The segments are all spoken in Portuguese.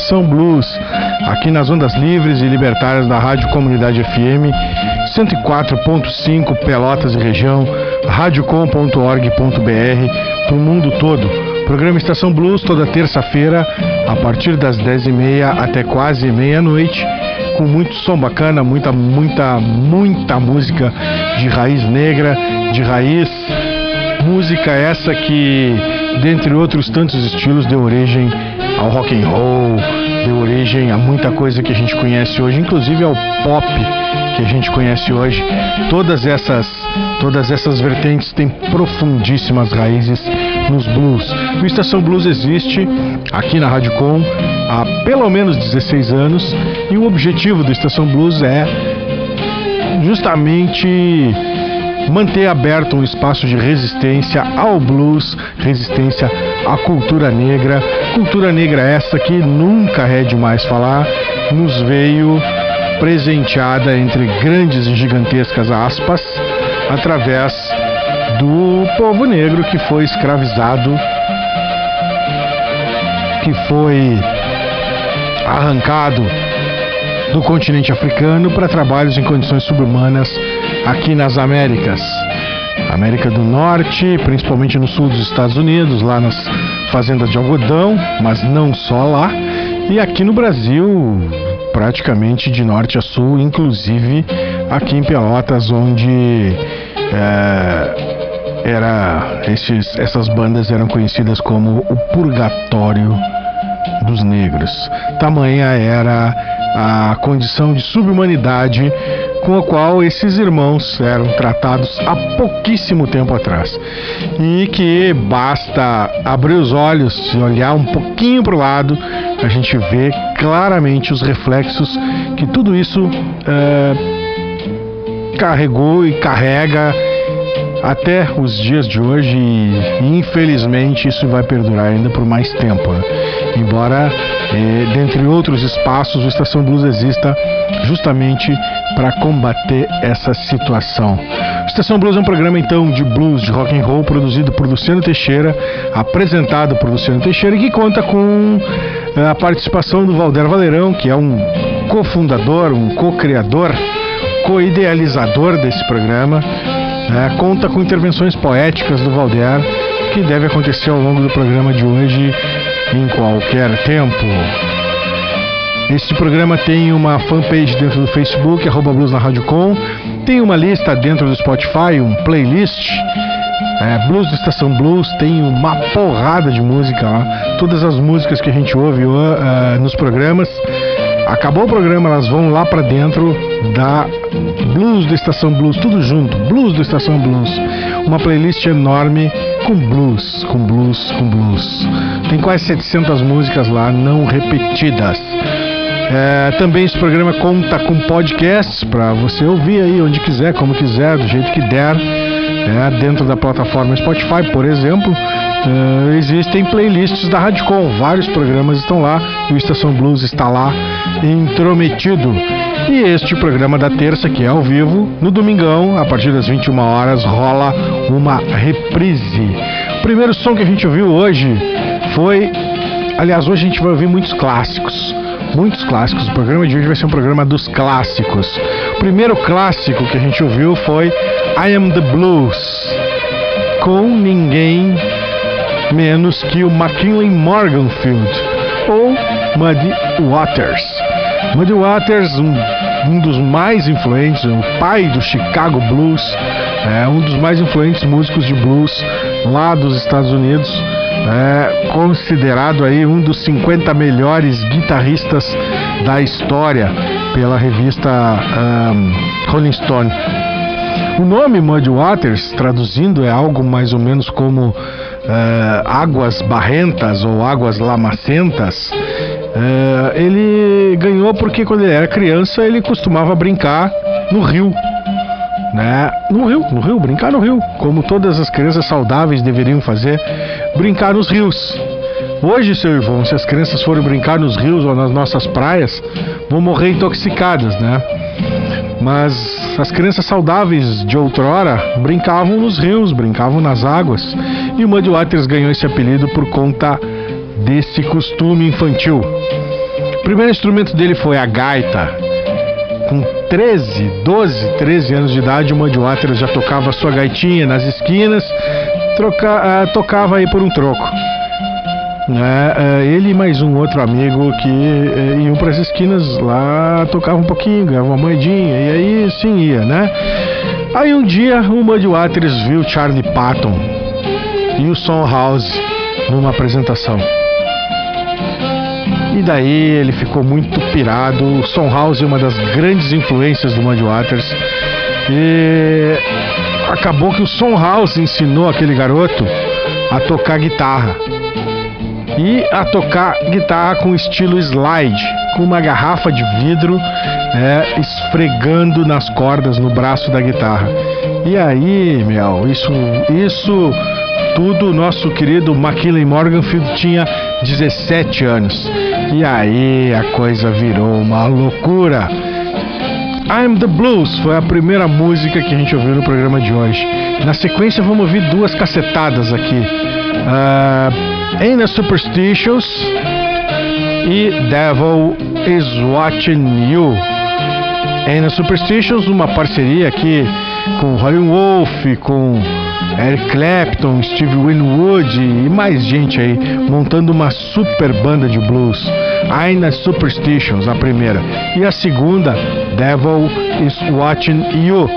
Estação Blues, aqui nas ondas livres e libertárias da Rádio Comunidade FM 104.5 Pelotas e região, radiocom.org.br para o mundo todo. Programa Estação Blues toda terça-feira, a partir das 10h30 até quase meia-noite, com muito som bacana, muita, muita, muita música de raiz negra, de raiz. Música essa que, dentre outros tantos estilos, deu origem ao rock and roll, deu origem a muita coisa que a gente conhece hoje, inclusive ao pop que a gente conhece hoje. Todas essas, todas essas vertentes têm profundíssimas raízes nos blues. O Estação Blues existe aqui na Rádio Com há pelo menos 16 anos e o objetivo do Estação Blues é justamente manter aberto um espaço de resistência ao blues, resistência à cultura negra. Cultura negra essa que nunca é demais falar, nos veio presenteada entre grandes e gigantescas aspas através do povo negro que foi escravizado, que foi arrancado do continente africano para trabalhos em condições subhumanas aqui nas Américas. América do Norte, principalmente no sul dos Estados Unidos, lá nas fazendas de algodão, mas não só lá. E aqui no Brasil, praticamente de norte a sul, inclusive aqui em Pelotas, onde é, era esses, essas bandas eram conhecidas como o Purgatório dos Negros. Tamanha era a condição de subhumanidade com a qual esses irmãos eram tratados há pouquíssimo tempo atrás. E que basta abrir os olhos e olhar um pouquinho para o lado, a gente vê claramente os reflexos que tudo isso é, carregou e carrega até os dias de hoje e infelizmente isso vai perdurar ainda por mais tempo. Né? Embora, eh, dentre outros espaços, o Estação Blues exista justamente para combater essa situação. Estação Blues é um programa então de blues, de rock and roll, produzido por Luciano Teixeira, apresentado por Luciano Teixeira e que conta com eh, a participação do Valder Valerão, que é um cofundador, um co-criador, co-idealizador desse programa. É, conta com intervenções poéticas do Valder, que deve acontecer ao longo do programa de hoje em qualquer tempo. Este programa tem uma fanpage dentro do Facebook, arroba Blues na Rádio Com. Tem uma lista dentro do Spotify, um playlist. É, Blues do Estação Blues tem uma porrada de música lá. Todas as músicas que a gente ouve uh, nos programas. Acabou o programa, elas vão lá para dentro da Blues do Estação Blues, tudo junto. Blues do Estação Blues. Uma playlist enorme com blues, com blues, com blues. Tem quase 700 músicas lá não repetidas. É, também esse programa conta com podcasts para você ouvir aí onde quiser, como quiser, do jeito que der. É, dentro da plataforma Spotify, por exemplo, é, existem playlists da Radicom. Vários programas estão lá o Estação Blues está lá intrometido. E este programa da terça, que é ao vivo, no domingão, a partir das 21 horas, rola uma reprise. O primeiro som que a gente ouviu hoje foi. Aliás, hoje a gente vai ouvir muitos clássicos. Muitos clássicos. O programa de hoje vai ser um programa dos clássicos. O primeiro clássico que a gente ouviu foi I Am the Blues, com ninguém menos que o McKinley Morganfield ou Muddy Waters. Muddy Waters, um, um dos mais influentes, o pai do Chicago Blues, é um dos mais influentes músicos de blues lá dos Estados Unidos, é considerado aí um dos 50 melhores guitarristas da história pela revista um, Rolling Stone. O nome Muddy Waters, traduzindo, é algo mais ou menos como uh, águas barrentas ou águas lamacentas. Uh, ele ganhou porque quando ele era criança ele costumava brincar no rio. Né? No rio, no rio, brincar no rio, como todas as crianças saudáveis deveriam fazer, brincar nos rios. Hoje, seu Ivon, se as crianças forem brincar nos rios ou nas nossas praias, vão morrer intoxicadas, né? Mas as crianças saudáveis de outrora brincavam nos rios, brincavam nas águas. E o Muddy Waters ganhou esse apelido por conta desse costume infantil. O primeiro instrumento dele foi a gaita, com 13, 12, 13 anos de idade, o Muddy Waters já tocava sua gaitinha nas esquinas, troca, uh, tocava aí por um troco. Uh, ele e mais um outro amigo que iam para as esquinas lá, tocavam um pouquinho, ganhavam uma moedinha, e aí sim ia, né? Aí um dia o Muddy Waters viu Charlie Patton e o Son House numa apresentação. E daí ele ficou muito pirado. O Son House é uma das grandes influências do Muddy Waters. E acabou que o Son House ensinou aquele garoto a tocar guitarra. E a tocar guitarra com estilo slide, com uma garrafa de vidro é, esfregando nas cordas no braço da guitarra. E aí, meu, isso, isso tudo, nosso querido McKinley Morganfield tinha 17 anos. E aí a coisa virou uma loucura. I'm the Blues foi a primeira música que a gente ouviu no programa de hoje. Na sequência, vamos ouvir duas cacetadas aqui: uh, Ain't a Superstitious e Devil is Watching You. Ain't a Superstitious, uma parceria aqui com Holly Wolf, com Eric Clapton, Steve Winwood e mais gente aí montando uma super banda de blues. Ainda Superstitions, a primeira. E a segunda, Devil is Watching You,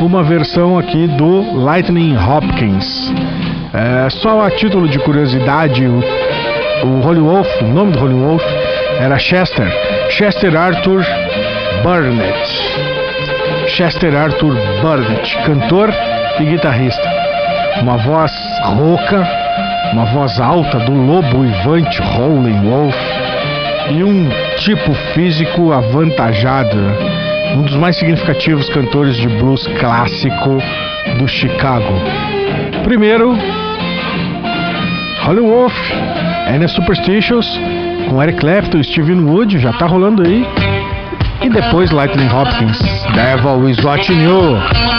uma versão aqui do Lightning Hopkins. É, só a título de curiosidade, o, o Holy Wolf, o nome do Holy Wolf era Chester, Chester Arthur Burnett. Chester Arthur Burnett, cantor e guitarrista uma voz rouca, uma voz alta do lobo ivante Howling Wolf e um tipo físico avantajado, um dos mais significativos cantores de blues clássico do Chicago. Primeiro, Howling Wolf, Anna Superstitious, com Eric Clapton Steven Wood, já tá rolando aí. E depois Lightning Hopkins, Devil is Watching You.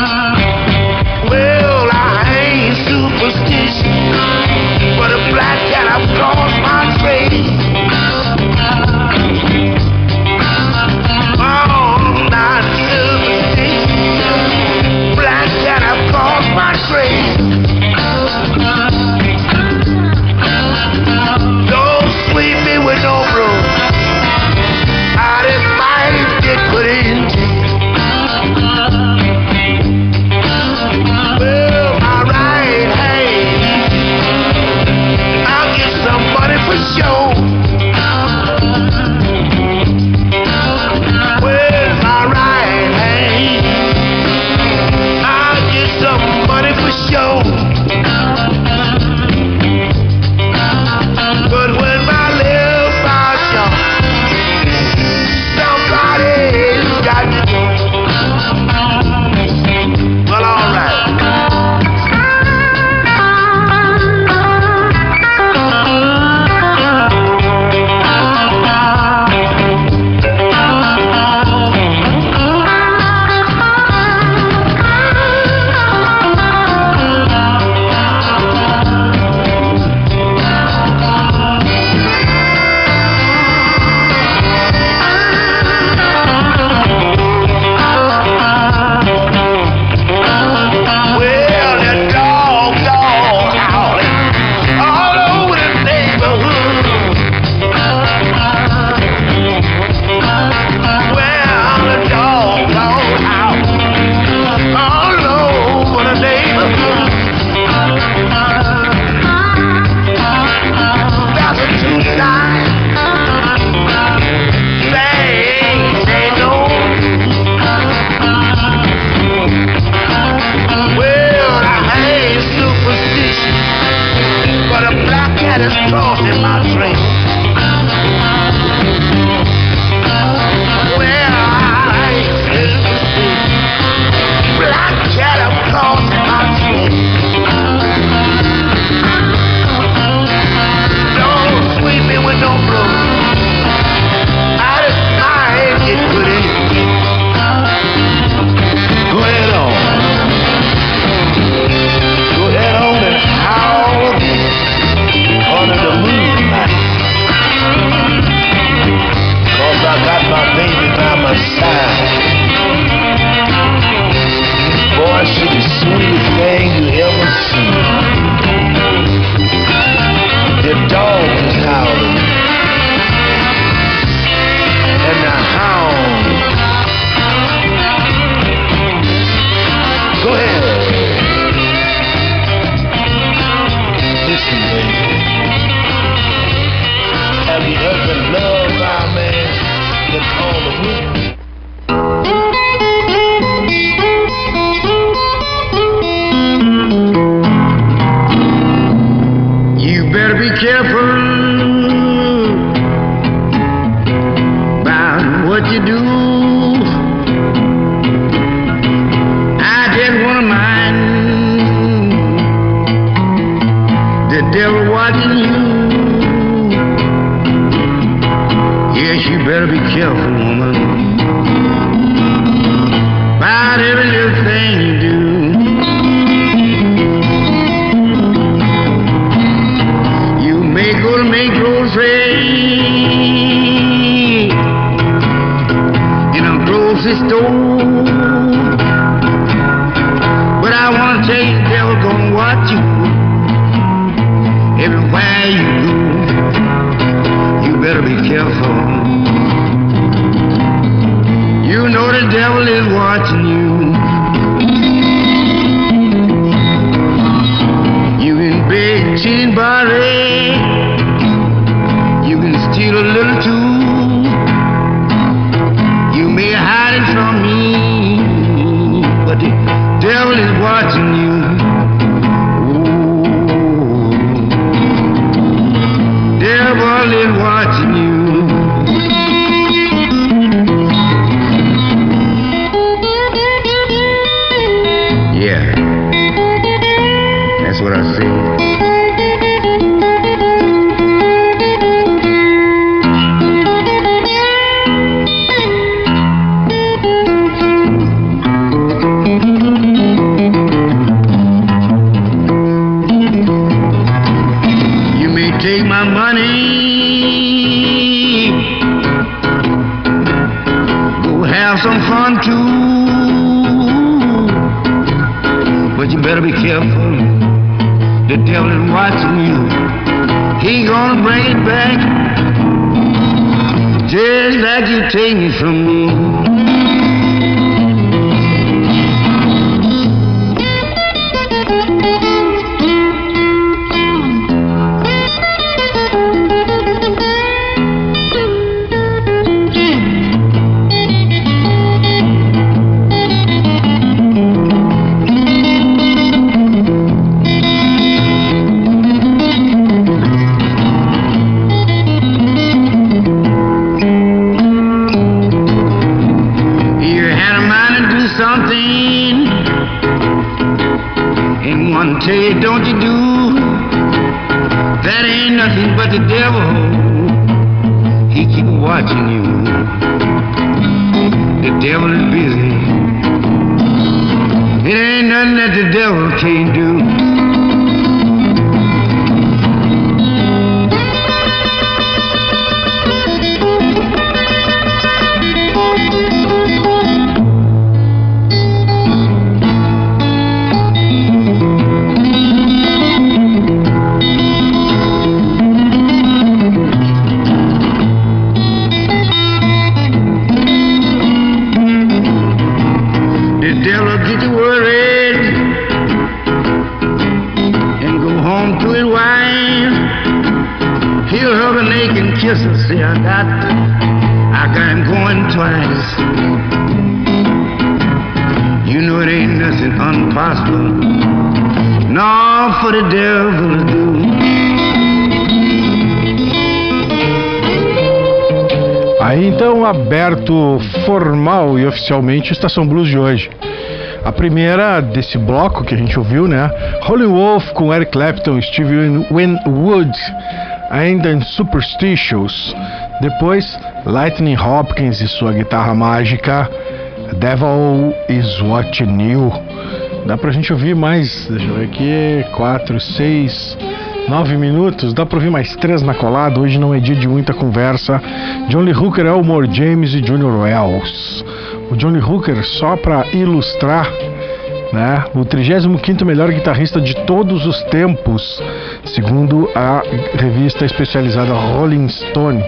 Say, I got, I got going twice. You know it ain't nothing impossible. No, for the devil to do. Aí então aberto formal e oficialmente Estação Blues de hoje. A primeira desse bloco que a gente ouviu, né? Holy Wolf com Eric Clapton, Steve Winwood, ainda em Superstitious. Depois Lightning Hopkins e sua guitarra mágica Devil is Watching You. Dá pra gente ouvir mais, deixa eu ver aqui, 4, 6, 9 minutos. Dá pra ouvir mais três na colada. Hoje não é dia de muita conversa. John Lee Hooker, Elmore James e Junior Wells. O Johnny Hooker, só pra ilustrar, né, o 35º melhor guitarrista de todos os tempos, segundo a revista especializada Rolling Stone.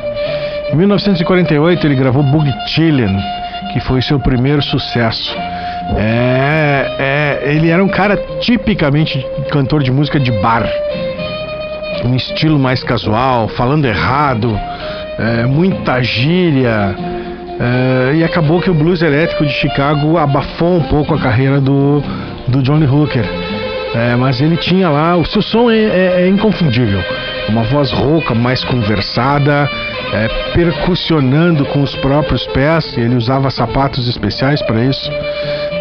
Em 1948 ele gravou Boogie Chillin', que foi seu primeiro sucesso. É, é, ele era um cara tipicamente cantor de música de bar, um estilo mais casual, falando errado, é, muita gíria. é, e acabou que o blues elétrico de Chicago abafou um pouco a carreira do, do Johnny Hooker. É, mas ele tinha lá, o seu som é, é- é inconfundível. Uma voz rouca, mais conversada, é, percussionando com os próprios pés. Ele usava sapatos especiais para isso.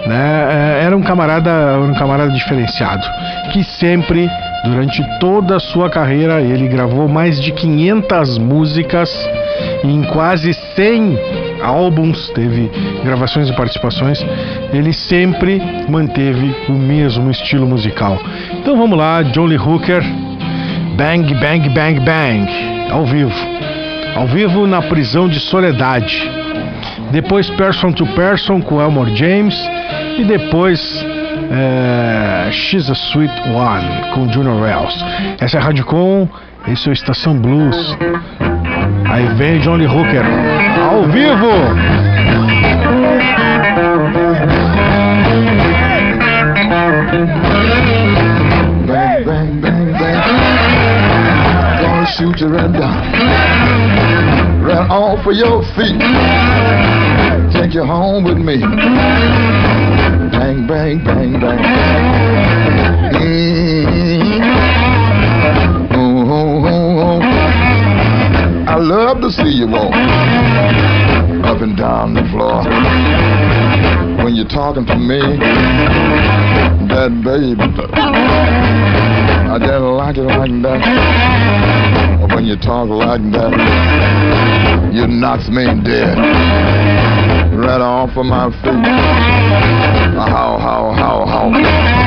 Né? É, Era um camarada, um camarada diferenciado, que sempre, durante toda a sua carreira, ele gravou mais de 500 músicas em quase 100 álbuns, teve gravações e participações, ele sempre manteve o mesmo estilo musical. Então vamos lá, John Lee Hooker, Bang Bang Bang Bang, ao vivo. Ao vivo na prisão de Soledade. Depois Person to Person com Elmore James e depois é, She's a Sweet One com Junior Wells. Essa é a Com, esse é o Estação Blues. Aí vem Johnny Hooker, ao vivo! Bang, bang, bang, shoot down. Off of your feet. Take you home with me. Bang, bang, bang, bang. Mm-hmm. Oh, love to see you walk up and down the floor when you're talking to me. That baby, I just like it like that. When you talk like that, you knocks me dead right off of my feet. How, how, how, how.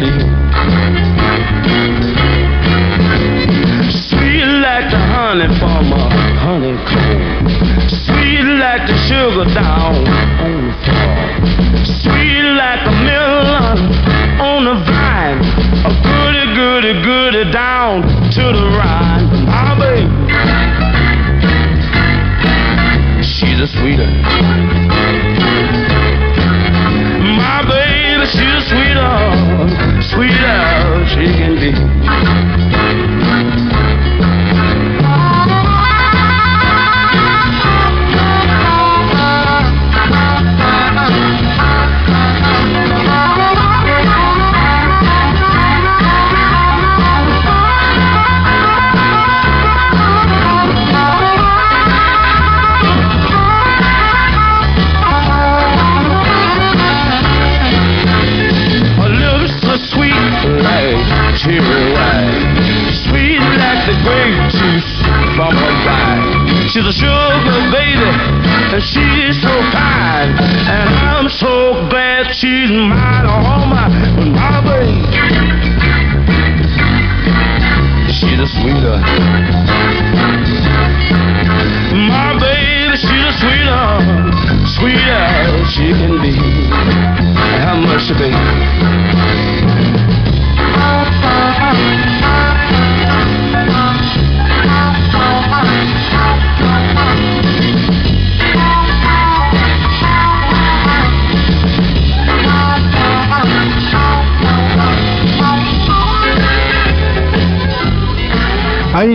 deal. Sweet like the honey from a honeycomb. Sweet like the sugar down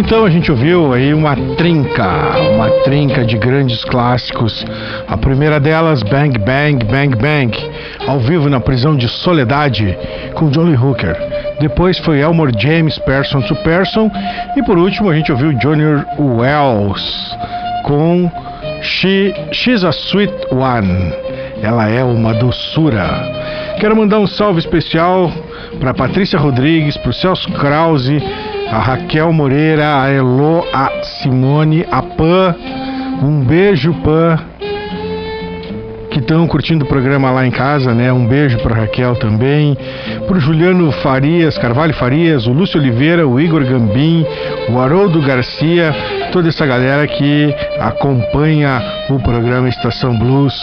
Então a gente ouviu aí uma trinca, uma trinca de grandes clássicos. A primeira delas, Bang Bang Bang Bang, ao vivo na prisão de Soledade, com Johnny Hooker. Depois foi Elmore James, Person to Person. E por último a gente ouviu Junior Wells com She, She's a Sweet One. Ela é uma doçura. Quero mandar um salve especial para Patrícia Rodrigues, para o Celso Krause a Raquel Moreira, a Elo, a Simone, a Pan. Um beijo, Pan, que estão curtindo o programa lá em casa, né? Um beijo para Raquel também, para o Juliano Farias, Carvalho Farias, o Lúcio Oliveira, o Igor Gambim, o Haroldo Garcia, toda essa galera que acompanha o programa Estação Blues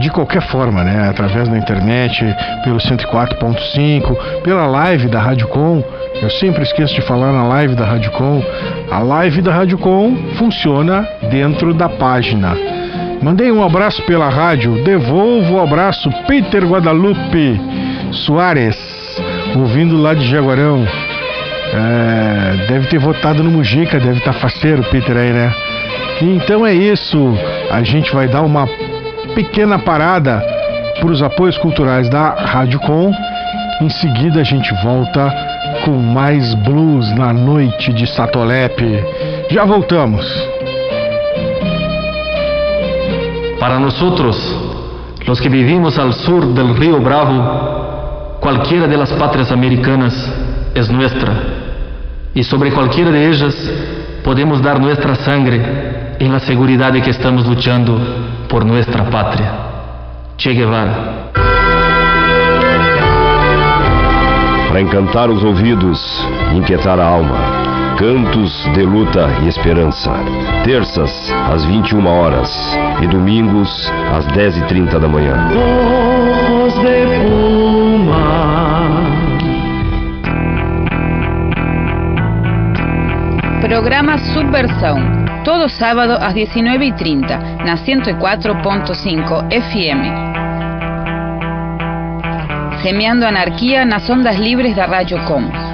de qualquer forma, né? Através da internet, pelo 104.5, pela live da Rádio Com. Eu sempre esqueço de falar na live da Rádio Com. A live da Rádio Com funciona dentro da página. Mandei um abraço pela rádio, devolvo o abraço Peter Guadalupe Soares, ouvindo lá de Jaguarão. É, deve ter votado no Mujica, deve estar tá faceiro Peter aí, né? Então é isso, a gente vai dar uma pequena parada para os apoios culturais da Rádio Com. Em seguida a gente volta com mais blues na noite de Satolepe. Já voltamos. Para nosotros, los que vivimos al sur del río Bravo, cualquiera de las patrias americanas es nuestra. Y sobre cualquiera de ellas podemos dar nuestra sangre en la seguridad de que estamos luchando por nuestra patria. Che Guevara. Para encantar os ouvidos inquietar a alma. Cantos de luta e esperança. Terças, às 21 horas. E domingos, às 10h30 da manhã. Voz de Puma. Programa Subversão. Todo sábado às 19h30, na 104.5 FM. Semeando anarquía nas ondas libres da Radio Com.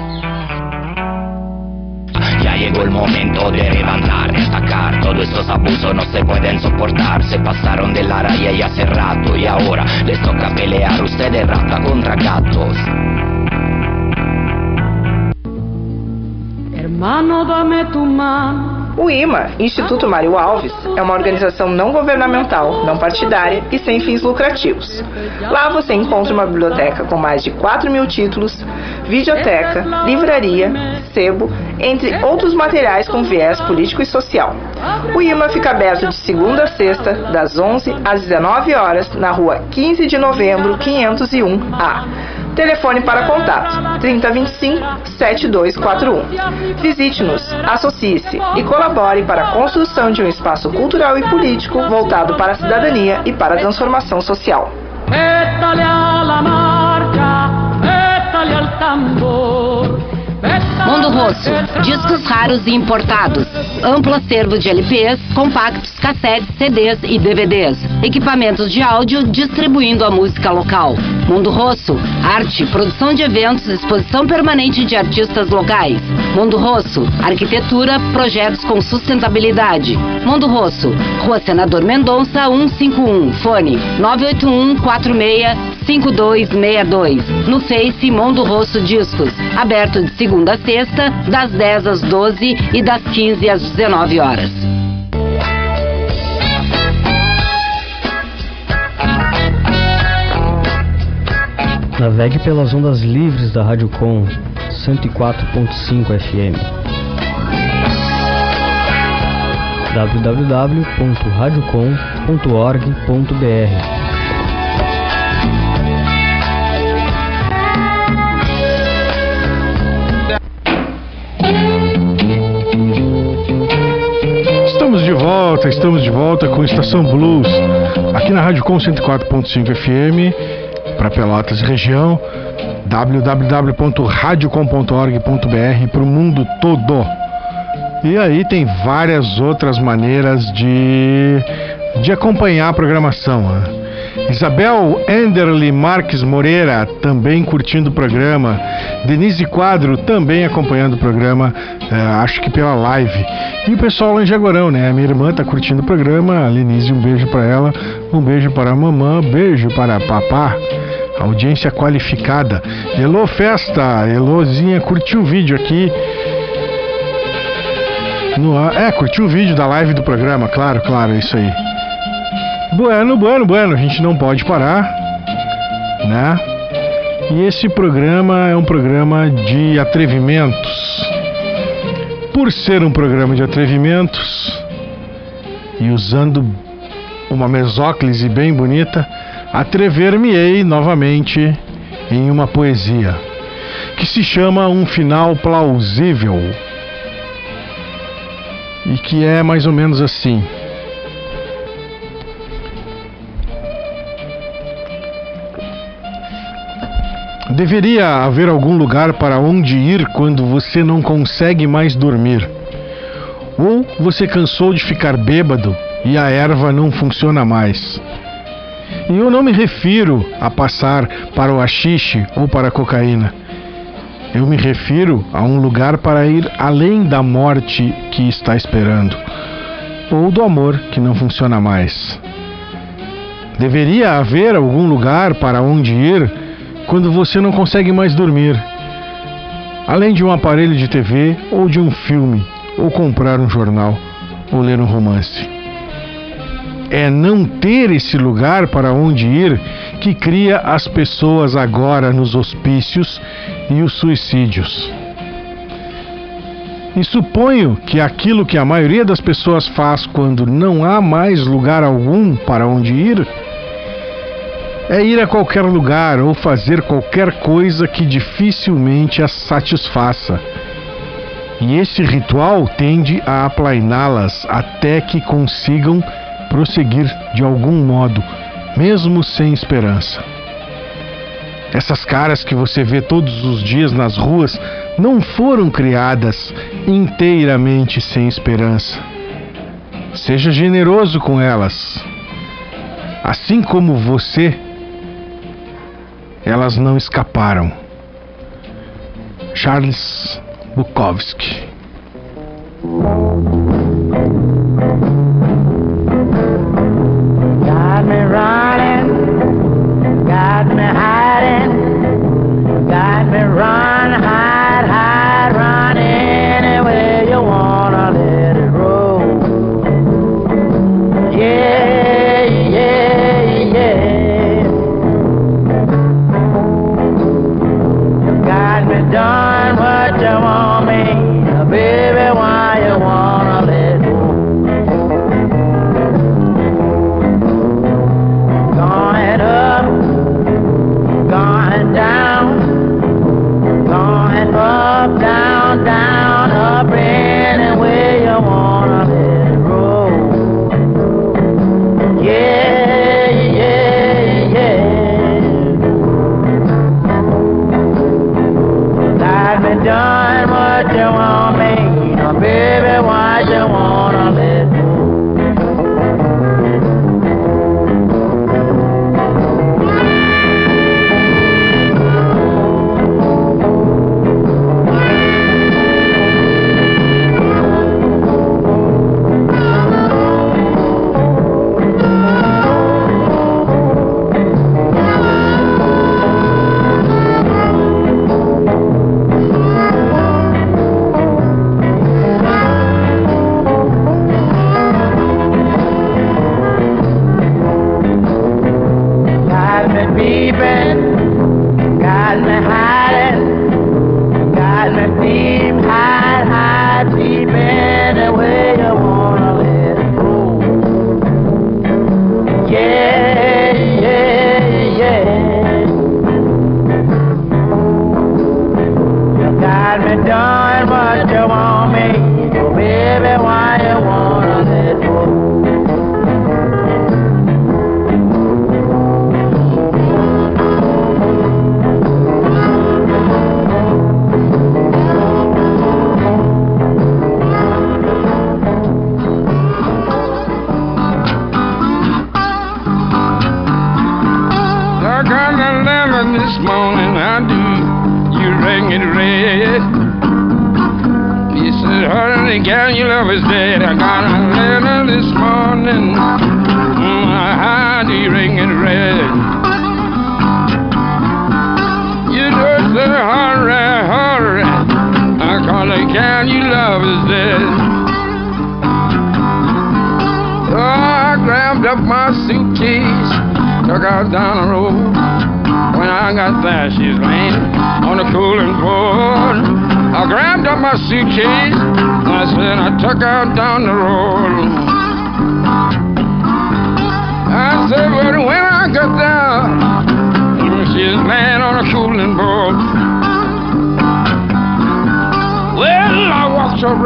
Llegó el momento de levantar, destacar. Todos estos abusos no se pueden soportar. Se pasaron de la raya y hace rato. Y ahora les toca pelear ustedes rata contra gatos. Hermano, dame tu mano. O IMA, Instituto Mário Alves, é uma organização não governamental, não partidária e sem fins lucrativos. Lá você encontra uma biblioteca com mais de 4 mil títulos, videoteca, livraria, sebo, entre outros materiais com viés político e social. O IMA fica aberto de segunda a sexta, das 11 às 19 horas, na rua 15 de novembro, 501A. Telefone para contato 3025 7241. Visite-nos, associe-se e colabore para a construção de um espaço cultural e político voltado para a cidadania e para a transformação social. Métale a la marcha, métale al tambor. Mundo Rosso, discos raros e importados. Amplo acervo de LPs, compactos, cassetes, CDs e DVDs. Equipamentos de áudio distribuindo a música local. Mundo Rosso, arte, produção de eventos, exposição permanente de artistas locais. Mundo Rosso, arquitetura, projetos com sustentabilidade. Mundo Rosso, Rua Senador Mendonça 151, fone 981 46 5262. No Face Mundo Rosso Discos, aberto de segunda a sexta, das 10 às 12 e das 15 às 19 horas. Navegue pelas ondas livres da Rádio Com 104.5 FM. www.radiocom.org.br volta, estamos de volta com Estação Blues, aqui na Rádio Com 104.5 FM, para Pelotas e região, www.radiocom.org.br para o mundo todo. E aí tem várias outras maneiras de, de acompanhar a programação. Né? Isabel Enderly Marques Moreira também curtindo o programa. Denise Quadro também acompanhando o programa, é, acho que pela live. E o pessoal lá em Jaguarão, né? Minha irmã tá curtindo o programa. A Lenise, um beijo para ela. Um beijo para a mamã. Beijo para papá. Audiência qualificada. Elô Festa. Elôzinha curtiu o vídeo aqui. No, é, curtiu o vídeo da live do programa, claro, claro, é isso aí. Bueno, bueno, bueno, a gente não pode parar, né? E esse programa é um programa de atrevimentos. Por ser um programa de atrevimentos e usando uma mesóclise bem bonita, atrever-me-ei novamente em uma poesia que se chama Um Final Plausível e que é mais ou menos assim. Deveria haver algum lugar para onde ir quando você não consegue mais dormir. Ou você cansou de ficar bêbado e a erva não funciona mais. E eu não me refiro a passar para o haxixe ou para a cocaína. Eu me refiro a um lugar para ir além da morte que está esperando, ou do amor que não funciona mais. Deveria haver algum lugar para onde ir quando você não consegue mais dormir, além de um aparelho de TV ou de um filme, ou comprar um jornal, ou ler um romance. É não ter esse lugar para onde ir que cria as pessoas agora nos hospícios e os suicídios. E suponho que aquilo que a maioria das pessoas faz quando não há mais lugar algum para onde ir é ir a qualquer lugar ou fazer qualquer coisa que dificilmente as satisfaça. E esse ritual tende a aplainá-las até que consigam prosseguir de algum modo, mesmo sem esperança. Essas caras que você vê todos os dias nas ruas não foram criadas inteiramente sem esperança. Seja generoso com elas. Assim como você, elas não escaparam. Charles Bukowski. Got me running, got me hiding, got me run,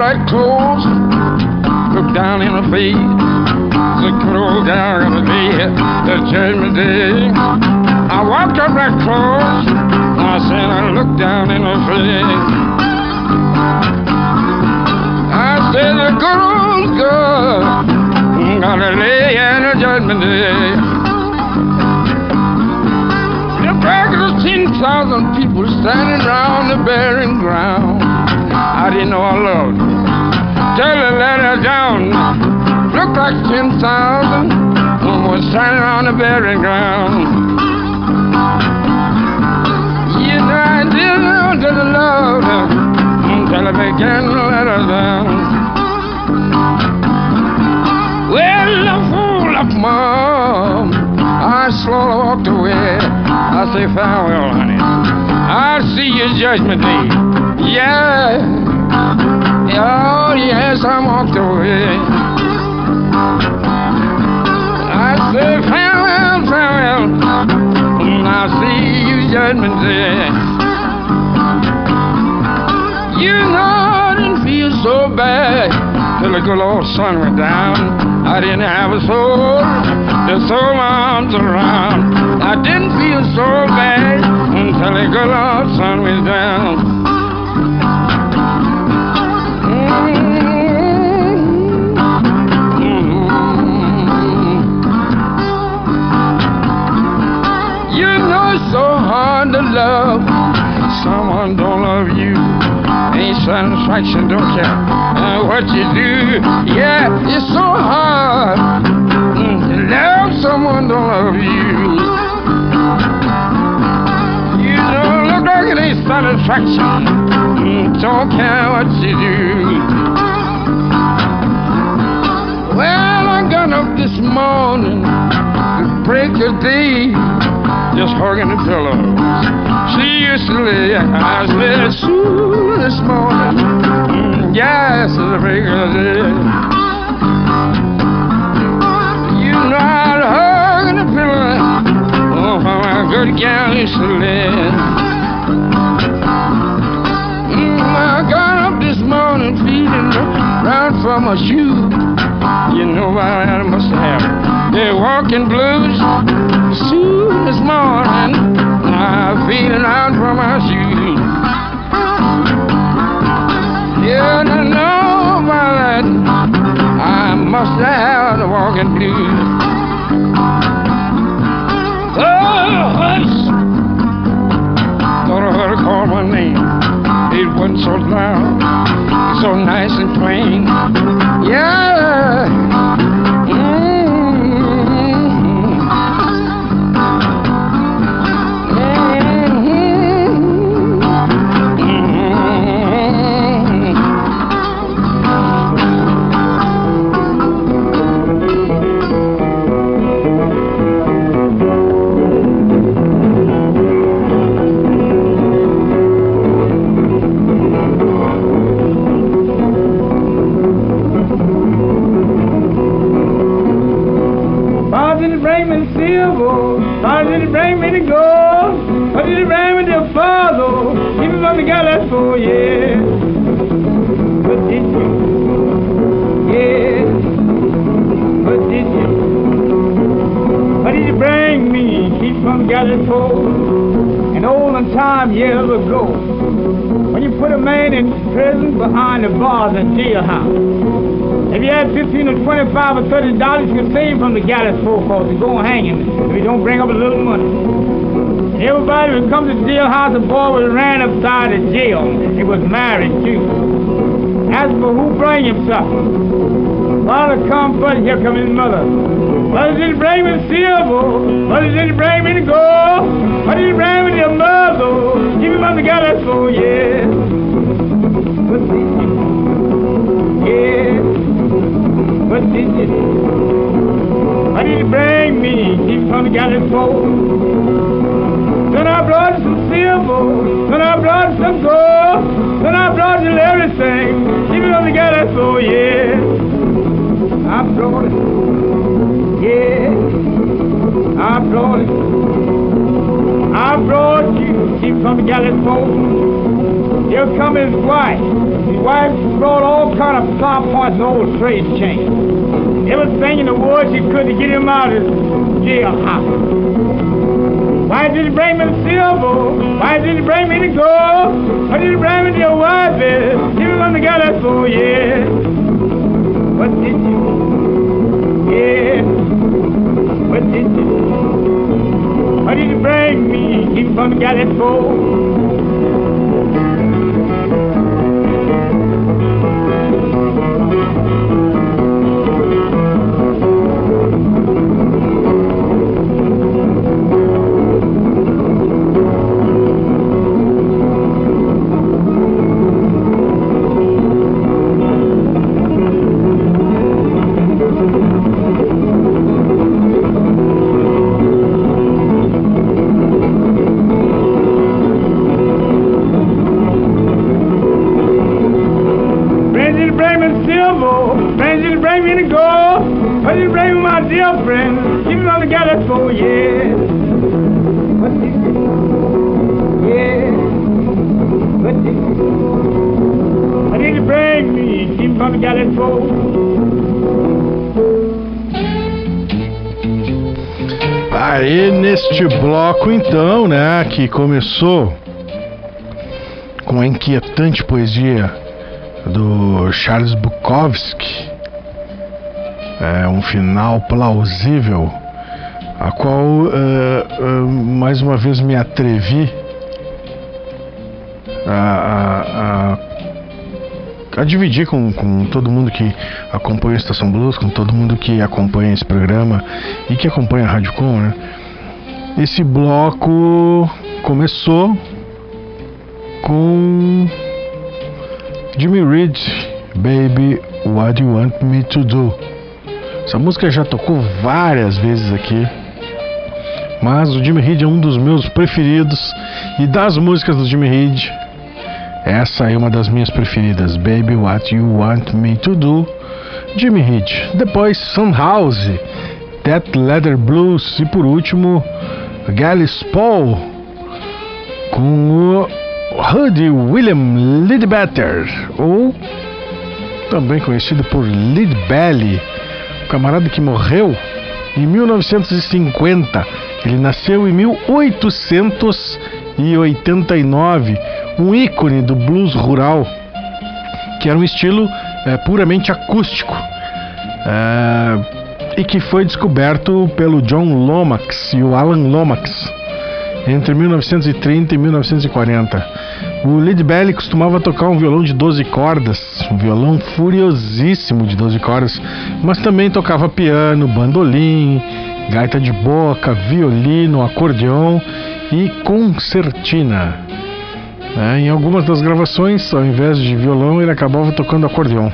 right close, looked down in her face. The cold down in the bed, the judgment day. I walked up right close, I said I looked down in her face. I said the good old girl gotta lay in the judgment day. The back of the ten thousand people standing round the burying ground. I didn't know I loved her. Till they let her down. Looked like ten thousand was standing around the burying ground. You know I didn't know I loved her until I began to let her down. Well, I'm full of mom. I slowly walked away. I say farewell, honey. I'll see you judgment day. Yeah. Oh, yes, I walked away. I say farewell, farewell. Mm, I'll see you judgment day. You know I didn't feel so bad till the good old sun went down. I didn't have a soul throw my arms around. I didn't feel so bad until the good old sun went down. Hard to love someone don't love you. Ain't satisfaction, don't care uh, what you do. Yeah, it's so hard mm, to love someone don't love you. You don't look like ain't satisfaction. Mm, don't care what you do. Well, I got up this morning to break a day, just hugging the pillows. She used to lay eyes lit soon this morning. Mm, yes, it's a break day. You know I'd hug the pillow. Oh, how my good gal used to live. Mm, I got up this morning feeling round for my shoe. You know why I must have They're walking blues. Morning, I'm feeling out for my shoes. Yeah, I know by that I must have the walking blues. Oh, hush! Thought I heard her call my name. It wasn't so loud, so nice and plain. The bars in jailhouse. If you had 15 or 25 or 30 dollars, you could save from the gallows forecast and go and hang him if you don't bring up a little money. And everybody would come to the jailhouse, a boy was ran upside the jail. He was married too. As for who bring him something. Father come first, here come his mother. What did he bring me silver? What did he bring me to gold? What did he bring me to mother? Give him on the gallows for yeah. What did you do? Did you bring me? Keep on the gallows pole. Then I brought some silver. Then I brought some gold. Then I brought you everything. Even though the guy that's so, yeah. I brought it. Yeah. I brought it. I brought you. See from the that's phone. Here come his wife. His wife brought all kind of star parts and old trade chains. Everything in the world she could to get him out of jailhouse. Why did you bring me the silver? Why did you bring me the gold? Why did you bring me to your wife? Was on the guy that's for, yeah. What did you? Yeah. What did you? Why did you bring me? Was on the guy that's for. Começou com a inquietante poesia do Charles Bukowski, é um final plausível, a qual eh, eh, mais uma vez me atrevi a, a- a- a dividir com, com todo mundo que acompanha a Estação Blues, com todo mundo que acompanha esse programa e que acompanha a Rádio Com, né? Esse bloco começou com Jimmy Reed, Baby, What You Want Me to Do. Essa música já tocou várias vezes aqui, mas o Jimmy Reed é um dos meus preferidos e das músicas do Jimmy Reed, essa é uma das minhas preferidas, Baby, What You Want Me to Do, Jimmy Reed. Depois Sunhouse, That Leather Blues e por último Gallus Paul com o Huddy William Leadbetter, ou também conhecido por Lead Belly, o camarada que morreu em 1950. Ele nasceu em 1889, um ícone do blues rural, que era um estilo eh, puramente acústico. eh, e que foi descoberto pelo John Lomax e o Alan Lomax entre 1930 e 1940. O Lead Belly costumava tocar um violão de 12 cordas, um violão furiosíssimo de 12 cordas, mas também tocava piano, bandolim, gaita de boca, violino, acordeão e concertina. É, em algumas das gravações, ao invés de violão, ele acabava tocando acordeão.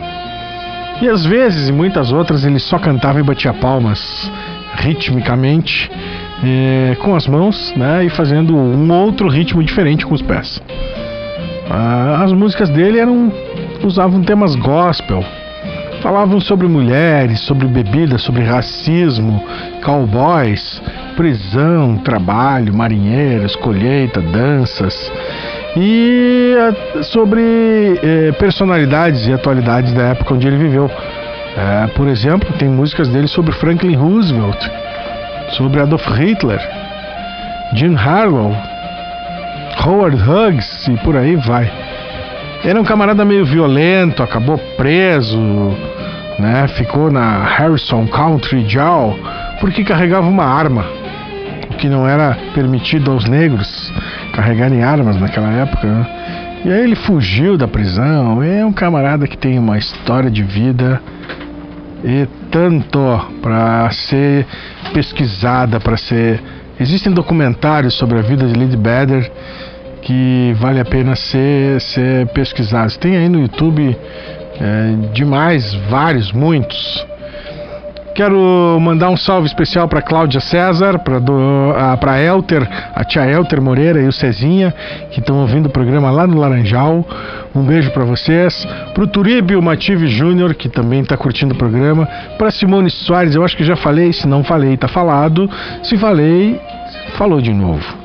E às vezes, em muitas outras, ele só cantava e batia palmas ritmicamente eh, com as mãos, né, e fazendo um outro ritmo diferente com os pés. Ah, as músicas dele eram usavam temas gospel, falavam sobre mulheres, sobre bebida, sobre racismo, cowboys, prisão, trabalho, marinheiros, colheita, danças e ah, sobre eh, personalidades e atualidades da época onde ele viveu. Eh, por exemplo, tem músicas dele sobre Franklin Roosevelt, sobre Adolf Hitler, Jim Harlow, Howard Hughes e por aí vai. Era um camarada meio violento, acabou preso, né? Ficou na Harrison Country Jail porque carregava uma arma, o que não era permitido aos negros carregarem armas naquela época. Né? E aí ele fugiu da prisão. É um camarada que tem uma história de vida e tanto para ser pesquisada, para ser. Existem documentários sobre a vida de Lady Bader que vale a pena ser, ser pesquisados. Tem aí no YouTube é, demais, vários, muitos. Quero mandar um salve especial para Cláudia César, para Elter, a tia Elter Moreira e o Cezinha, que estão ouvindo o programa lá no Laranjal. Um beijo para vocês. Para o Turíbio Mative Júnior, que também está curtindo o programa. Para Simone Soares, eu acho que já falei, se não falei, tá falado. Se falei, falou de novo.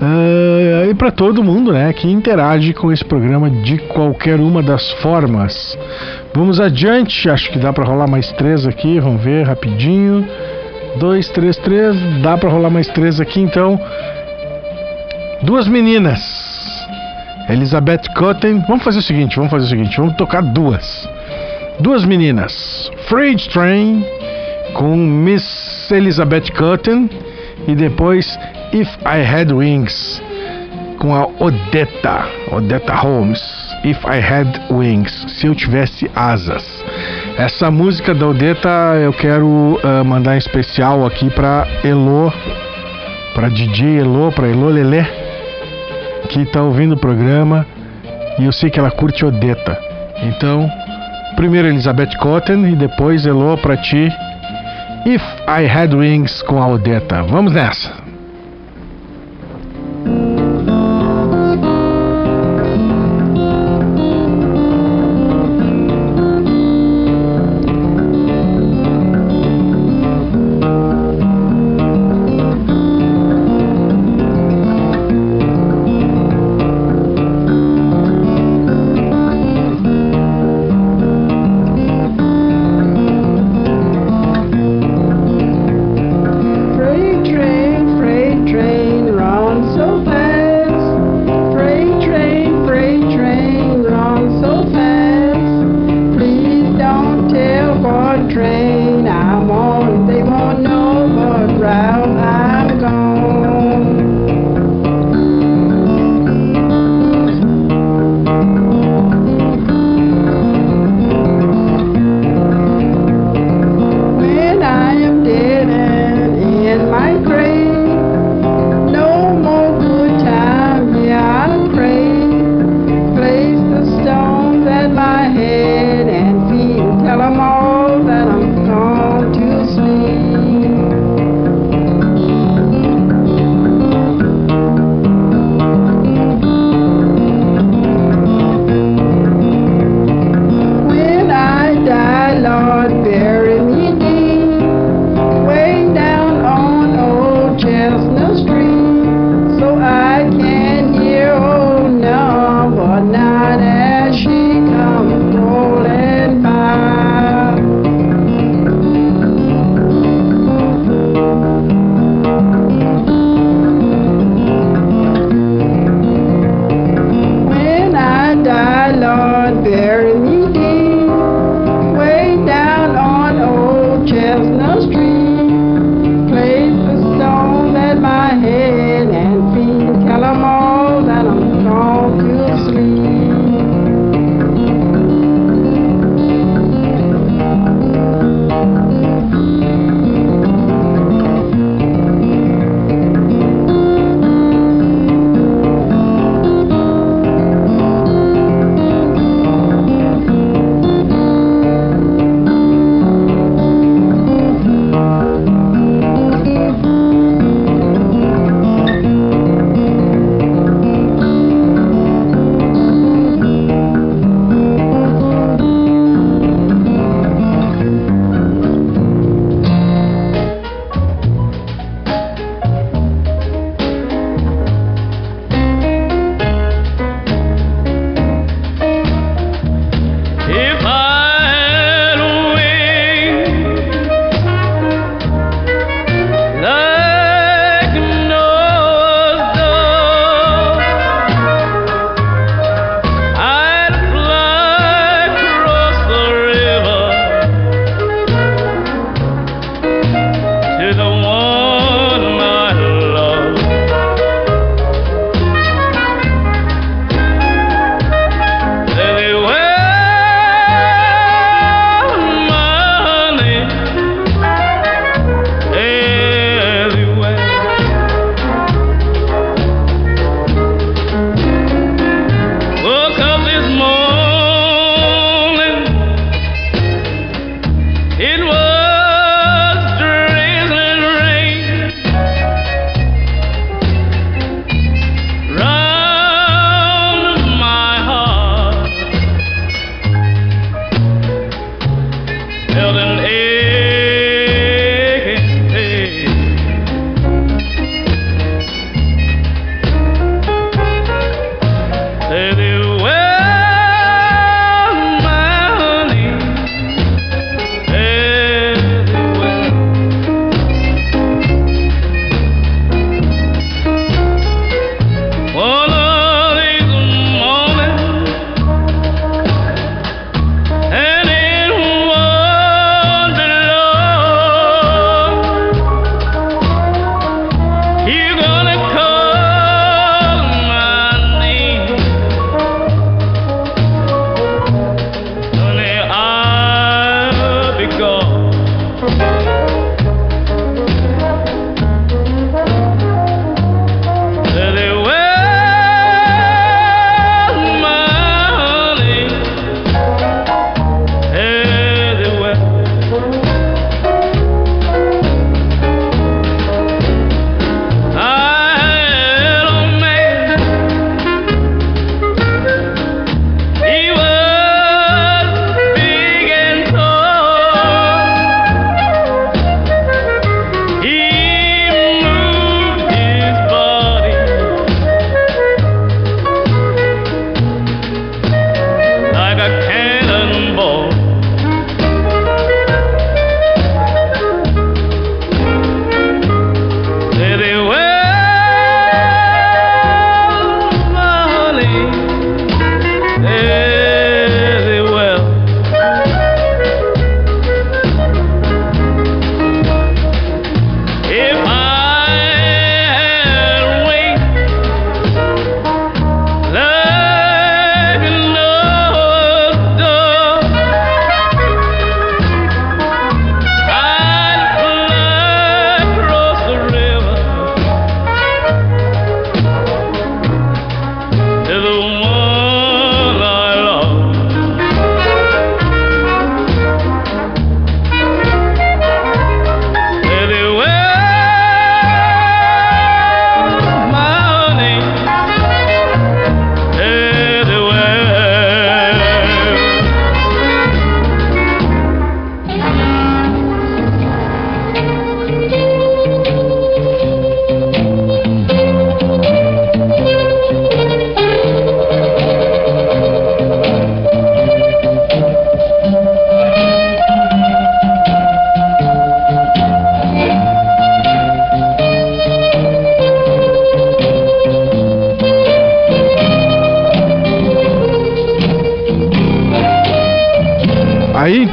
Uh, e para todo mundo né, que interage com esse programa de qualquer uma das formas. Vamos adiante, acho que dá para rolar mais três aqui, vamos ver rapidinho. Dois, três, três, dá para rolar mais três aqui então. Duas meninas, Elizabeth Cotten. Vamos fazer o seguinte, vamos fazer o seguinte, vamos tocar duas. Duas meninas, Freight Train com Miss Elizabeth Cotten e depois If I Had Wings com a Odetta, Odetta Holmes. If I Had Wings, se eu tivesse asas. Essa música da Odetta eu quero uh, mandar em especial aqui para Elo, para DJ Elo, para Elo Lelé, que está ouvindo o programa e eu sei que ela curte Odetta. Então, primeiro Elizabeth Cotton e depois Elo para ti. If I Had Wings com a Odetta. Vamos nessa!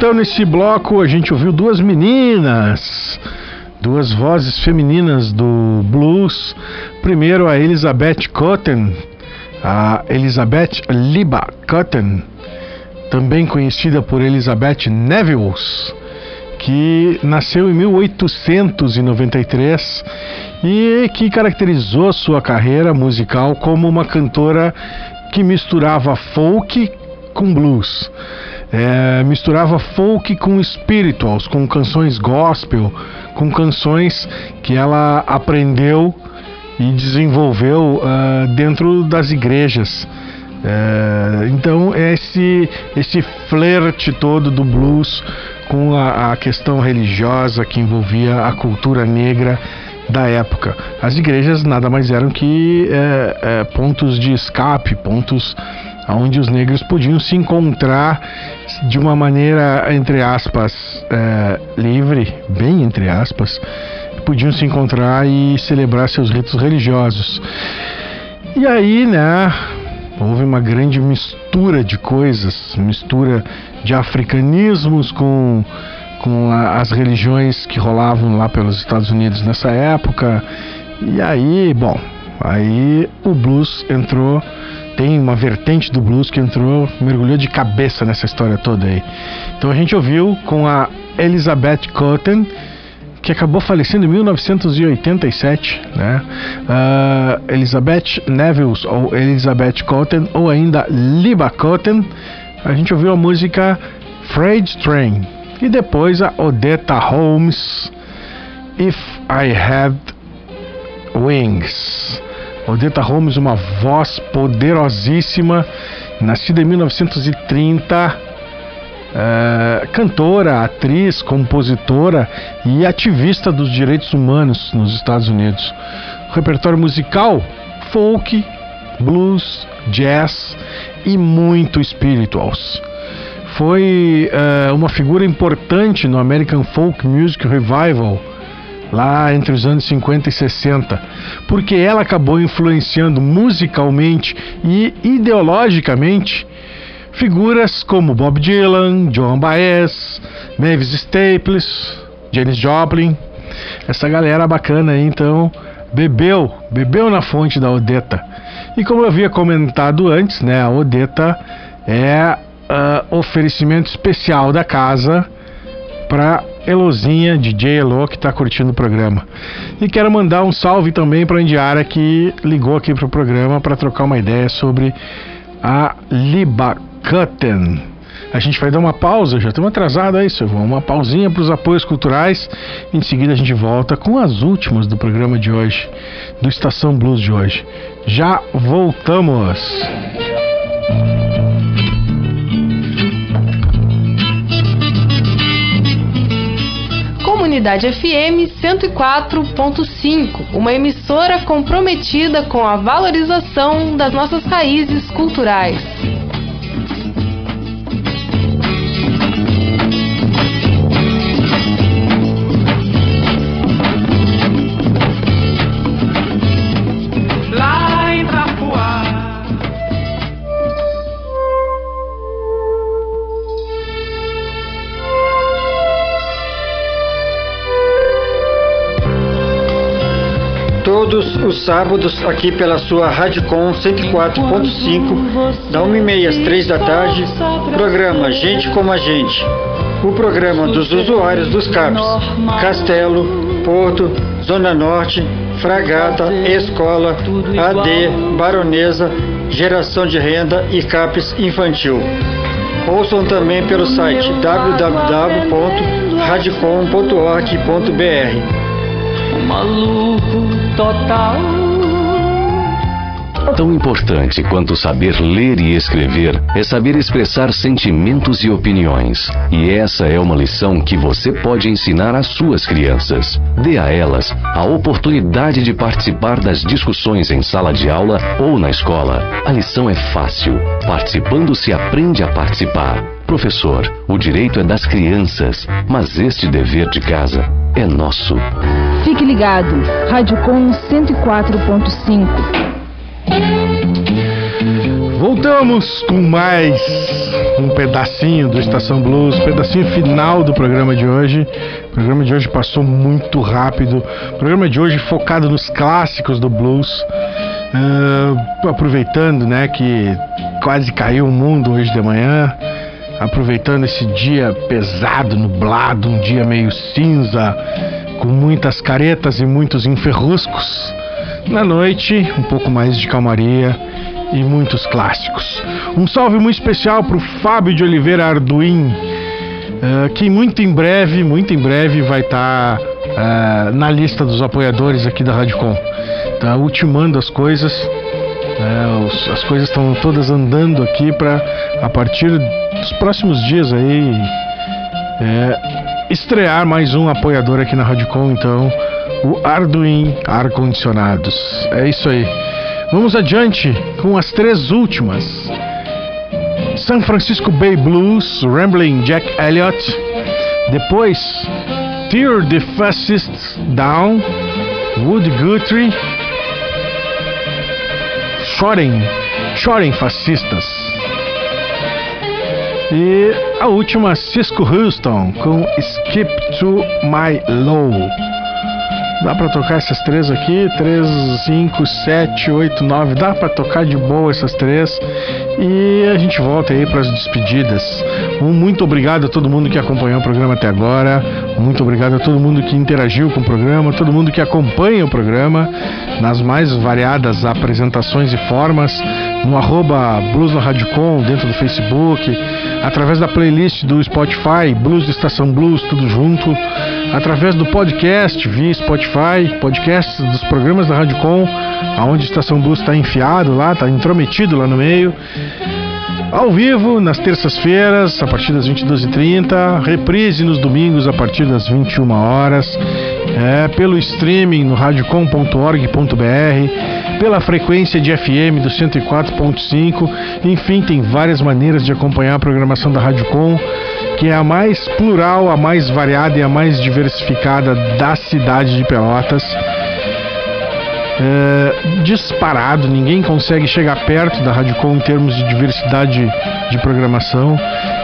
Então nesse bloco a gente ouviu duas meninas, duas vozes femininas do blues. Primeiro a Elizabeth Cotten, a Elizabeth Liba Cotten, também conhecida por Elizabeth Nevils, que nasceu em 1893 e que caracterizou sua carreira musical como uma cantora que misturava folk com blues. É, misturava folk com spirituals, com canções gospel, com canções que ela aprendeu e desenvolveu uh, dentro das igrejas. É, então esse esse flerte todo do blues com a, a, questão religiosa que envolvia a cultura negra da época. As igrejas nada mais eram que é, é, pontos de escape, pontos onde os negros podiam se encontrar de uma maneira entre aspas é, livre, bem entre aspas, podiam se encontrar e celebrar seus ritos religiosos. E aí, né, houve uma grande mistura de coisas, mistura de africanismos com com as religiões que rolavam lá pelos Estados Unidos nessa época. E aí, bom, aí o blues entrou tem uma vertente do blues que entrou, mergulhou de cabeça nessa história toda aí. Então a gente ouviu com a Elizabeth Cotten, que acabou falecendo em 1987, né? Uh, Elizabeth Nevils ou Elizabeth Cotten ou ainda Liba Cotten. A gente ouviu a música Freight Train e depois a Odetta Holmes If I Had Wings. Odetta Holmes, uma voz poderosíssima, nascida em 1930, é, cantora, atriz, compositora e ativista dos direitos humanos nos Estados Unidos. Repertório musical: folk, blues, jazz e muito spirituals. Foi é, uma figura importante no American Folk Music Revival lá entre os anos 50 e 60, porque ela acabou influenciando musicalmente e ideologicamente figuras como Bob Dylan, Joan Baez, Mavis Staples, Janis Joplin. Essa galera bacana aí, então, bebeu, bebeu na fonte da Odetta. E como eu havia comentado antes, né, a Odetta é uh, oferecimento especial da casa para Elozinha, DJ Elo, que está curtindo o programa. E quero mandar um salve também para a Indiara que ligou aqui para o programa para trocar uma ideia sobre a Libacutten. A gente vai dar uma pausa, já estamos atrasados aí, Silvão. Uma pausinha para os apoios culturais. Em seguida a gente volta com as últimas do programa de hoje, do Estação Blues de hoje. Já voltamos! Comunidade FM 104.5, uma emissora comprometida com a valorização das nossas raízes culturais. Sábados aqui pela sua Radicom 104.5, da 1h30 às 3 da tarde, programa Gente como a Gente. O programa dos usuários dos CAPs, Castelo, Porto, Zona Norte, Fragata, Escola, AD, Baronesa, Geração de Renda e CAPES Infantil. Ouçam também pelo site www.radicom.org.br maluco total. Tão importante quanto saber ler e escrever é saber expressar sentimentos e opiniões. E essa é uma lição que você pode ensinar às suas crianças. Dê a elas a oportunidade de participar das discussões em sala de aula ou na escola. A lição é fácil. Participando se aprende a participar. Professor, o direito é das crianças, mas este dever de casa é nosso. Fique ligado, Rádio Com 104.5. Voltamos com mais um pedacinho do Estação Blues, pedacinho final do programa de hoje. O programa de hoje passou muito rápido. O programa de hoje focado nos clássicos do blues. Uh, aproveitando, né, que quase caiu o mundo hoje de manhã. Aproveitando esse dia pesado, nublado, um dia meio cinza, com muitas caretas e muitos enferruscos. Na noite, um pouco mais de calmaria e muitos clássicos. Um salve muito especial para o Fábio de Oliveira Arduin, uh, que muito em breve, muito em breve vai estar tá, uh, na lista dos apoiadores aqui da Radicom. Tá ultimando as coisas. Uh, os, as coisas estão todas andando aqui para a partir dos próximos dias aí é, estrear mais um apoiador aqui na Radicom, então o Arduin Ar Condicionados. É isso aí. Vamos adiante com as três últimas. San Francisco Bay Blues, Rambling Jack Elliott. Depois, Tear the Fascists Down, Wood Guthrie. Chorem, chorem fascistas. E a última, Cisco Houston com Skip to My Low. Dá pra tocar essas três aqui? 3, 5, 7, 8, 9. Dá pra tocar de boa essas três. E a gente volta aí para as despedidas. Um muito obrigado a todo mundo que acompanhou o programa até agora. Muito obrigado a todo mundo que interagiu com o programa, todo mundo que acompanha o programa nas mais variadas apresentações e formas, no arroba Blues na Com, dentro do Facebook, através da playlist do Spotify, Blues de Estação Blues, tudo junto, através do podcast via Spotify, podcasts dos programas da Rádio Com, aonde Estação Blues está enfiado lá, está intrometido lá no meio. Ao vivo, nas terças-feiras, a partir das 22h30, reprise nos domingos a partir das 21 horas, é, pelo streaming no radiocom.org.br, pela frequência de FM do 104.5, enfim, tem várias maneiras de acompanhar a programação da Radiocom, que é a mais plural, a mais variada e a mais diversificada da cidade de Pelotas é, disparado, ninguém consegue chegar perto da Radicom em termos de diversidade de programação.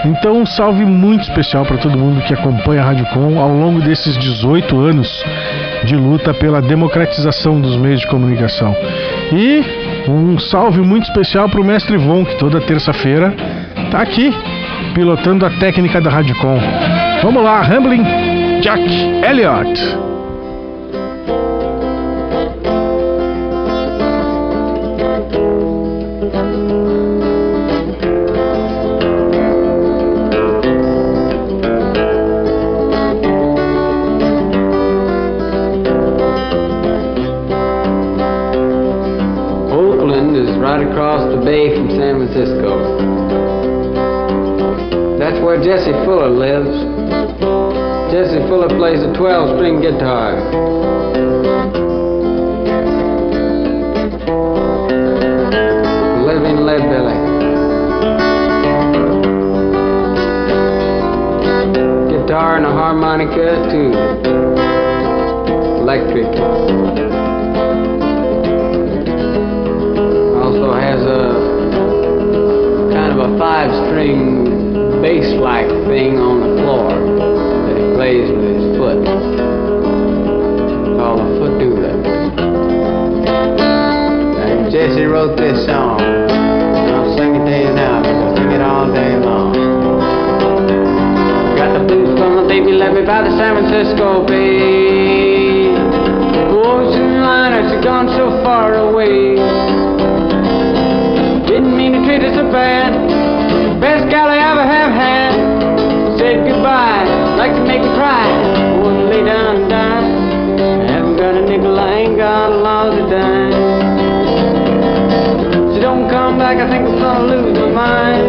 Então, um salve muito especial para todo mundo que acompanha a Radicom ao longo desses 18 anos de luta pela democratização dos meios de comunicação. E um salve muito especial para o mestre Von, que toda terça-feira está aqui pilotando a técnica da Radicom. Vamos lá, Rambling Jack Elliott. Jesse Fuller lives. Jesse Fuller plays a 12 string guitar. Live in Lead Belly. Guitar and a harmonica, too. Electric. Also has a kind of a five string bass-like thing on the floor that he plays with his foot. Called a foot doodle. And Jesse wrote this song. I'll sing it to you now because I sing it all day long. Got the blues from the baby left me by the San Francisco Bay. Ocean liners have gone so far away. Mean to treat us so bad. Best gal I ever have had. Said goodbye, like to make you cry. Wouldn't lay down and die. I haven't got a nickel, I ain't got a lousy dime. She don't come back, I think I'm gonna lose my mind.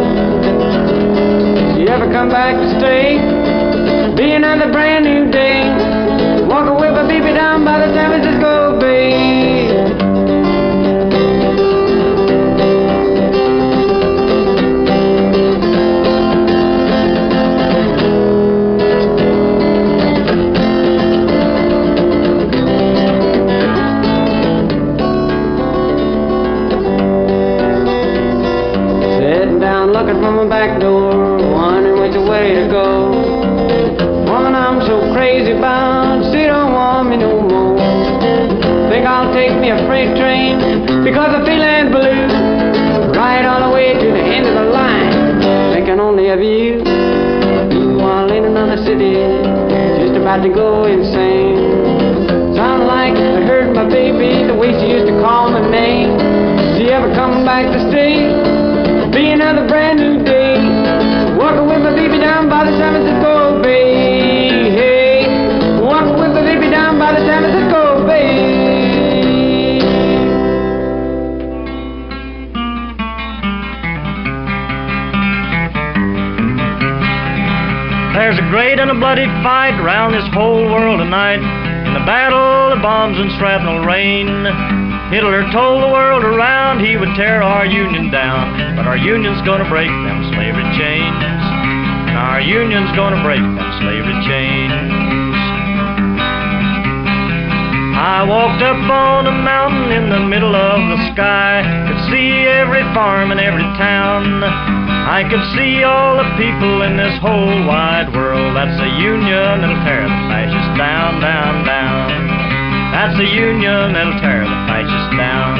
She ever come back to stay? Be another brand new day. Bombs and shrapnel rain. Hitler told the world around he would tear our union down. But our union's gonna break them slavery chains. Our union's gonna break them slavery chains. I walked up on a mountain in the middle of the sky. Could see every farm and every town. I could see all the people in this whole wide world. That's a union that'll tear the fascists down, down, down. That's a union that'll tear the fascists down.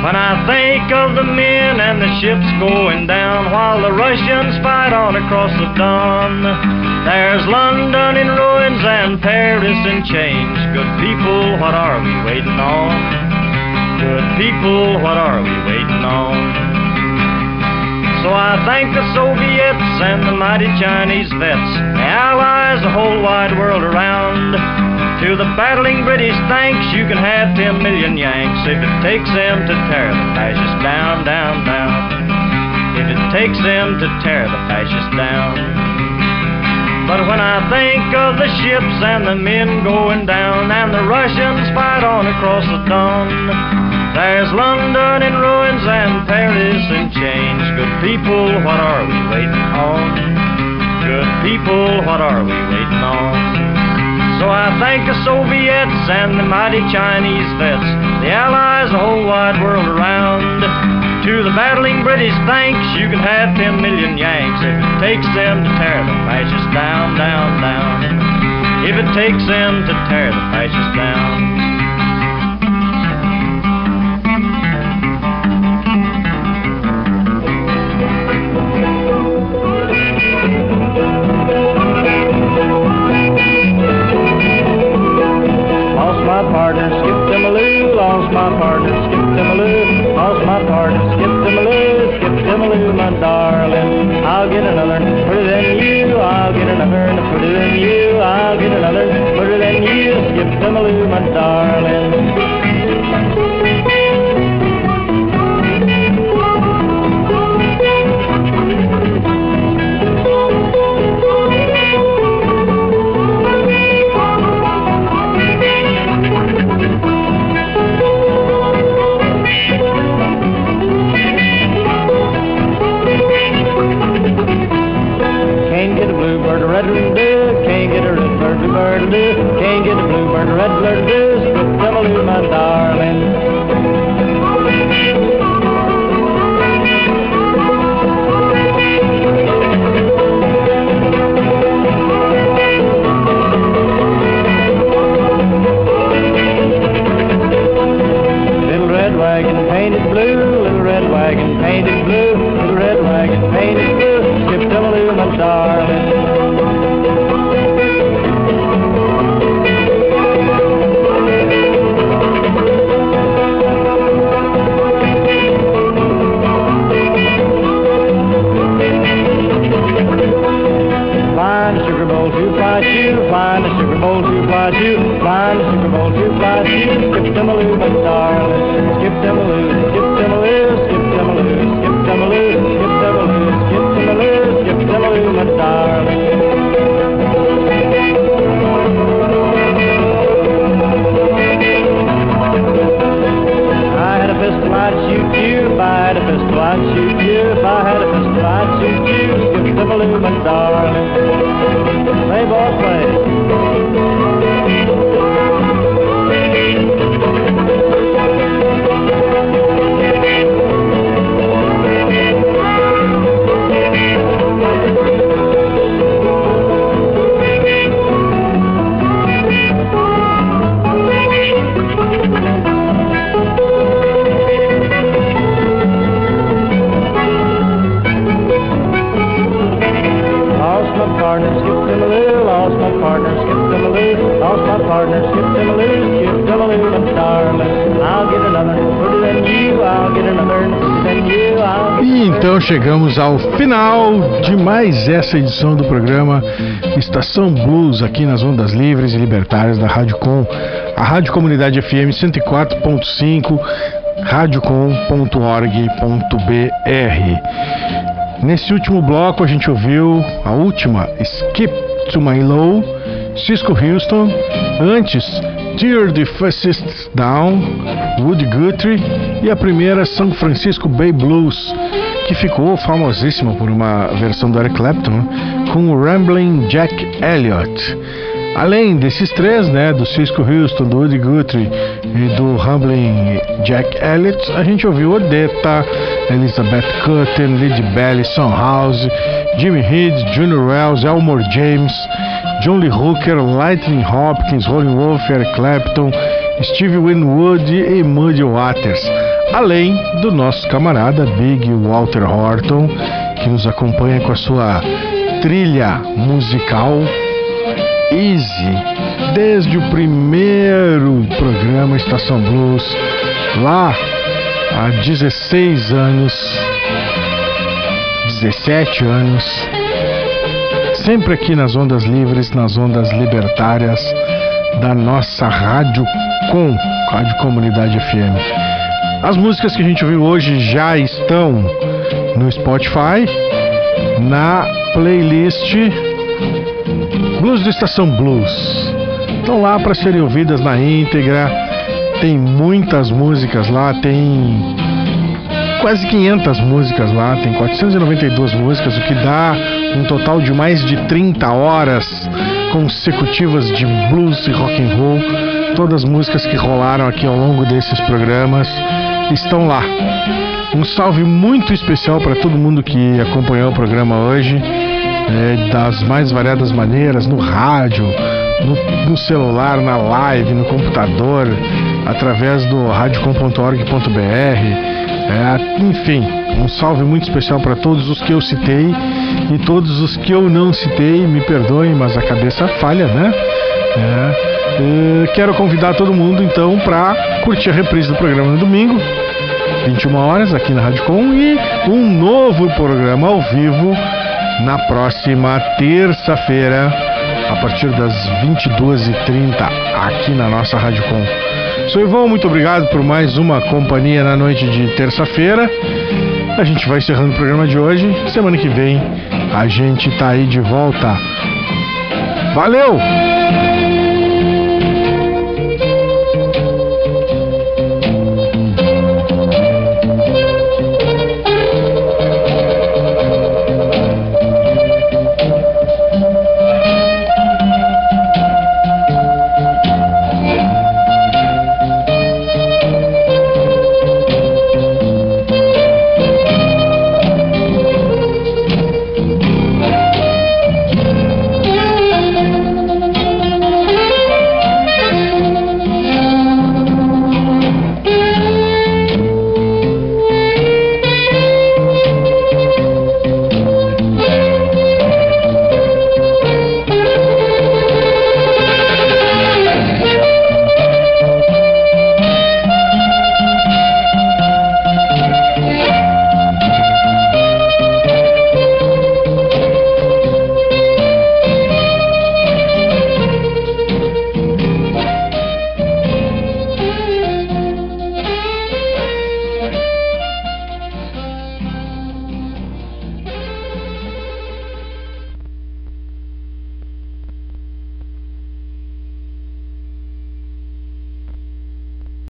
When I think of the men and the ships going down while the Russians fight on across the Don, there's London in ruins and Paris in chains. Good people, what are we waiting on? Good people, what are we waiting on? So I thank the Soviets and the mighty Chinese vets, the Allies, the whole wide world around. To the battling British, thanks, you can have 10 million Yanks if it takes them to tear the fascists down, down, down. If it takes them to tear the fascists down. But when I think of the ships and the men going down and the Russians fight on across the Don, there's London in ruins and Paris in chains. Good people, what are we waiting on? Good people, what are we waiting on? So I thank the Soviets and the mighty Chinese vets, the Allies, the whole wide world around. To the battling British, thanks, you can have 10 million Yanks if it takes them to tear the fascists down, down, down. If it takes them to tear the fascists down. My partner, skipped him a loo. Lost my partner, skipped him a loo. Lost my partner, skipped him a loo. Skipped him a loo, my darling. I'll get another, it in you. I'll get another, it in you. I'll get another, it in you. Skipped him a loo, my darling. hardly darling. Skip them a skip them a skip them a skip them a skip them a skip them a my darling. I had a pistol, I'd shoot you. If I had a pistol, I'd shoot you. If I had a pistol, I'd shoot you. Skip them a loo, my darling. Play ball, play. lost my partner, skip lost my partner, skip skip. I'll get another, you, I'll get another. E então chegamos ao final de mais essa edição do programa Estação Blues, aqui nas ondas livres e libertárias da Rádio Com. A Rádio Comunidade FM 104.5 radiocom.org.br. Nesse último bloco a gente ouviu a última Skip to My Low, Cisco Houston, antes Tear the Fascists Down, Woody Guthrie e a primeira São Francisco Bay Blues, que ficou famosíssima por uma versão do Eric Clapton com o Rambling Jack Elliott. Além desses três, né, do Cisco Houston, do Woody Guthrie e do Rambling Jack Elliott, a gente ouviu Odetta, Elizabeth Cotton, Lady Belly, Son House, Jimmy Reed, Junior Wells, Elmore James, John Lee Hooker, Lightning Hopkins, Rolling Wolf, Eric Clapton, Steve Winwood e Muddy Waters. Além do nosso camarada Big Walter Horton, que nos acompanha com a sua trilha musical Easy, desde o primeiro programa Estação Blues, lá há 16 anos, 17 anos, sempre aqui nas ondas livres, nas ondas libertárias da nossa Rádio Com, Rádio Comunidade FM. As músicas que a gente ouviu hoje já estão no Spotify, na playlist Blues do Estação Blues. Estão lá para serem ouvidas na íntegra. Tem muitas músicas lá, tem quase 500 músicas lá, tem 492 músicas, o que dá um total de mais de 30 horas consecutivas de blues e rock and roll. Todas as músicas que rolaram aqui ao longo desses programas estão lá. Um salve muito especial para todo mundo que acompanhou o programa hoje, é, das mais variadas maneiras, no rádio, no, no celular, na live, no computador, através do radiocom.org.br. É, enfim, um salve muito especial para todos os que eu citei e todos os que eu não citei. Me perdoem, mas a cabeça falha, né? É, quero convidar todo mundo então para curtir a reprise do programa no domingo, 21 horas, aqui na Rádio Com, e um novo programa ao vivo na próxima terça-feira, a partir das 22h30, aqui na nossa Rádio Com. Sou Ivan, muito obrigado por mais uma companhia na noite de terça-feira. A gente vai encerrando o programa de hoje. Semana que vem a gente tá aí de volta. Valeu!